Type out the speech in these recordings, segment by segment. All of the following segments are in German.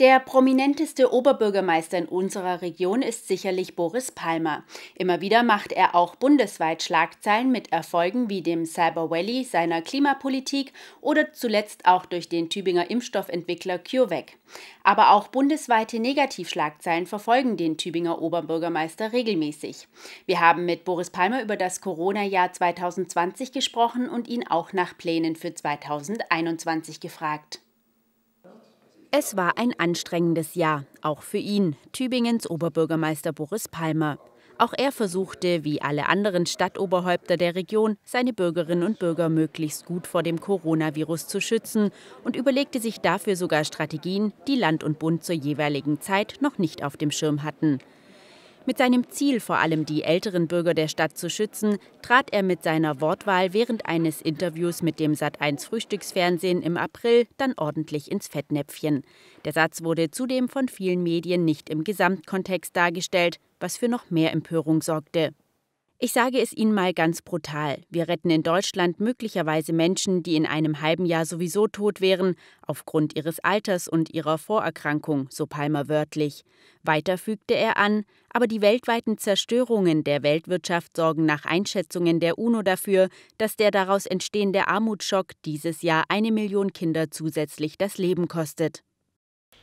Der prominenteste Oberbürgermeister in unserer Region ist sicherlich Boris Palmer. Immer wieder macht er auch bundesweit Schlagzeilen mit Erfolgen wie dem Cyber Valley seiner Klimapolitik oder zuletzt auch durch den Tübinger Impfstoffentwickler CureVac. Aber auch bundesweite Negativschlagzeilen verfolgen den Tübinger Oberbürgermeister regelmäßig. Wir haben mit Boris Palmer über das Corona-Jahr 2020 gesprochen und ihn auch nach Plänen für 2021 gefragt. Es war ein anstrengendes Jahr, auch für ihn, Tübingens Oberbürgermeister Boris Palmer. Auch er versuchte, wie alle anderen Stadtoberhäupter der Region, seine Bürgerinnen und Bürger möglichst gut vor dem Coronavirus zu schützen und überlegte sich dafür sogar Strategien, die Land und Bund zur jeweiligen Zeit noch nicht auf dem Schirm hatten. Mit seinem Ziel, vor allem die älteren Bürger der Stadt zu schützen, trat er mit seiner Wortwahl während eines Interviews mit dem Sat1 Frühstücksfernsehen im April dann ordentlich ins Fettnäpfchen. Der Satz wurde zudem von vielen Medien nicht im Gesamtkontext dargestellt, was für noch mehr Empörung sorgte. Ich sage es Ihnen mal ganz brutal. Wir retten in Deutschland möglicherweise Menschen, die in einem halben Jahr sowieso tot wären, aufgrund ihres Alters und ihrer Vorerkrankung, so Palmer wörtlich. Weiter fügte er an, aber die weltweiten Zerstörungen der Weltwirtschaft sorgen nach Einschätzungen der UNO dafür, dass der daraus entstehende Armutsschock dieses Jahr eine Million Kinder zusätzlich das Leben kostet.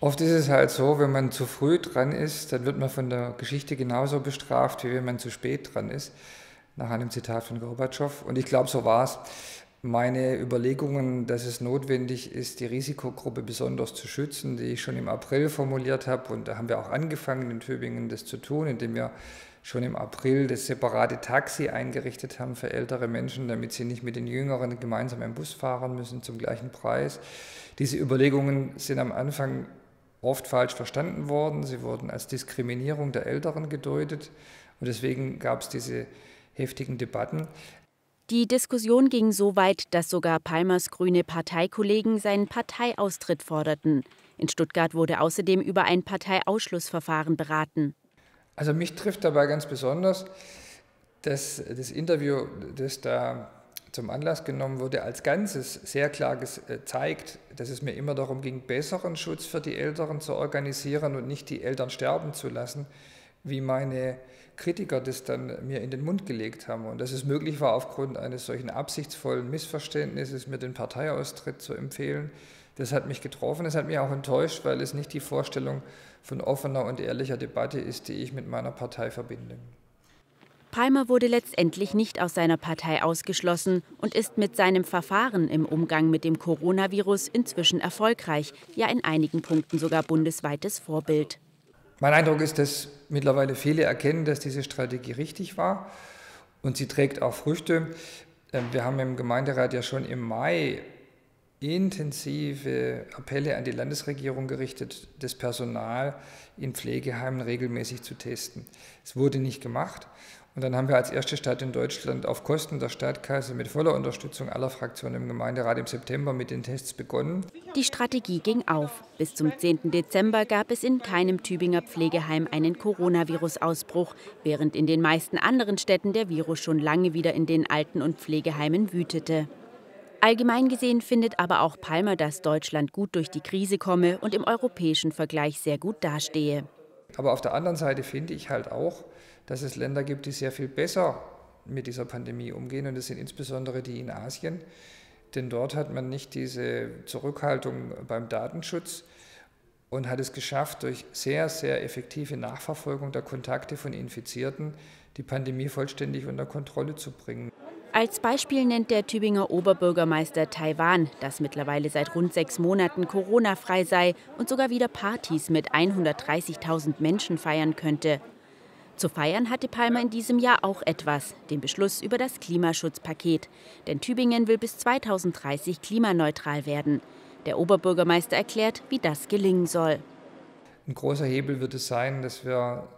Oft ist es halt so, wenn man zu früh dran ist, dann wird man von der Geschichte genauso bestraft, wie wenn man zu spät dran ist, nach einem Zitat von Gorbatschow. Und ich glaube, so war es. Meine Überlegungen, dass es notwendig ist, die Risikogruppe besonders zu schützen, die ich schon im April formuliert habe, und da haben wir auch angefangen in Tübingen das zu tun, indem wir schon im April das separate Taxi eingerichtet haben für ältere Menschen, damit sie nicht mit den Jüngeren gemeinsam im Bus fahren müssen zum gleichen Preis. Diese Überlegungen sind am Anfang oft falsch verstanden worden. Sie wurden als Diskriminierung der Älteren gedeutet und deswegen gab es diese heftigen Debatten. Die Diskussion ging so weit, dass sogar Palmers grüne Parteikollegen seinen Parteiaustritt forderten. In Stuttgart wurde außerdem über ein Parteiausschlussverfahren beraten. Also mich trifft dabei ganz besonders, dass das Interview, das da zum Anlass genommen wurde, als Ganzes sehr klar äh, zeigt, dass es mir immer darum ging, besseren Schutz für die Älteren zu organisieren und nicht die Eltern sterben zu lassen, wie meine Kritiker das dann mir in den Mund gelegt haben. Und dass es möglich war, aufgrund eines solchen absichtsvollen Missverständnisses mir den Parteiaustritt zu empfehlen, das hat mich getroffen. Das hat mich auch enttäuscht, weil es nicht die Vorstellung von offener und ehrlicher Debatte ist, die ich mit meiner Partei verbinde. Palmer wurde letztendlich nicht aus seiner Partei ausgeschlossen und ist mit seinem Verfahren im Umgang mit dem Coronavirus inzwischen erfolgreich, ja in einigen Punkten sogar bundesweites Vorbild. Mein Eindruck ist, dass mittlerweile viele erkennen, dass diese Strategie richtig war und sie trägt auch Früchte. Ähm, wir haben im Gemeinderat ja schon im Mai intensive Appelle an die Landesregierung gerichtet, das Personal in Pflegeheimen regelmäßig zu testen. Es wurde nicht gemacht. Und dann haben wir als erste Stadt in Deutschland auf Kosten der Stadtkasse mit voller Unterstützung aller Fraktionen im Gemeinderat im September mit den Tests begonnen. Die Strategie ging auf. Bis zum 10. Dezember gab es in keinem Tübinger Pflegeheim einen Coronavirus-Ausbruch, während in den meisten anderen Städten der Virus schon lange wieder in den Alten- und Pflegeheimen wütete. Allgemein gesehen findet aber auch Palmer, dass Deutschland gut durch die Krise komme und im europäischen Vergleich sehr gut dastehe. Aber auf der anderen Seite finde ich halt auch, dass es Länder gibt, die sehr viel besser mit dieser Pandemie umgehen. Und das sind insbesondere die in Asien. Denn dort hat man nicht diese Zurückhaltung beim Datenschutz und hat es geschafft, durch sehr, sehr effektive Nachverfolgung der Kontakte von Infizierten die Pandemie vollständig unter Kontrolle zu bringen. Als Beispiel nennt der Tübinger Oberbürgermeister Taiwan, das mittlerweile seit rund sechs Monaten Corona-frei sei und sogar wieder Partys mit 130.000 Menschen feiern könnte. Zu feiern hatte Palmer in diesem Jahr auch etwas, den Beschluss über das Klimaschutzpaket. Denn Tübingen will bis 2030 klimaneutral werden. Der Oberbürgermeister erklärt, wie das gelingen soll. Ein großer Hebel wird es sein, dass wir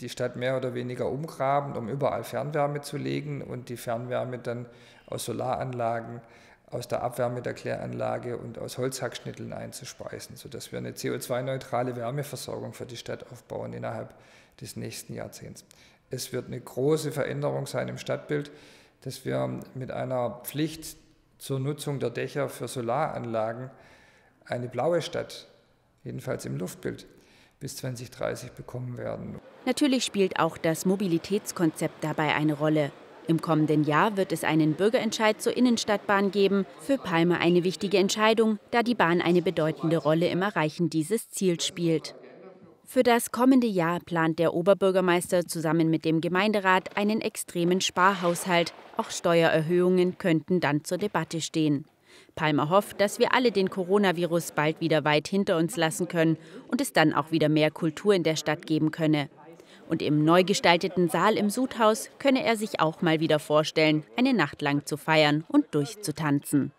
die Stadt mehr oder weniger umgraben, um überall Fernwärme zu legen und die Fernwärme dann aus Solaranlagen, aus der Abwärme der Kläranlage und aus Holzhackschnitteln einzuspeisen, sodass wir eine CO2-neutrale Wärmeversorgung für die Stadt aufbauen innerhalb des nächsten Jahrzehnts. Es wird eine große Veränderung sein im Stadtbild, dass wir mit einer Pflicht zur Nutzung der Dächer für Solaranlagen eine blaue Stadt jedenfalls im Luftbild bis 2030 bekommen werden. Natürlich spielt auch das Mobilitätskonzept dabei eine Rolle. Im kommenden Jahr wird es einen Bürgerentscheid zur Innenstadtbahn geben. Für Palmer eine wichtige Entscheidung, da die Bahn eine bedeutende Rolle im Erreichen dieses Ziels spielt. Für das kommende Jahr plant der Oberbürgermeister zusammen mit dem Gemeinderat einen extremen Sparhaushalt. Auch Steuererhöhungen könnten dann zur Debatte stehen. Palmer hofft, dass wir alle den Coronavirus bald wieder weit hinter uns lassen können und es dann auch wieder mehr Kultur in der Stadt geben könne. Und im neu gestalteten Saal im Sudhaus könne er sich auch mal wieder vorstellen, eine Nacht lang zu feiern und durchzutanzen.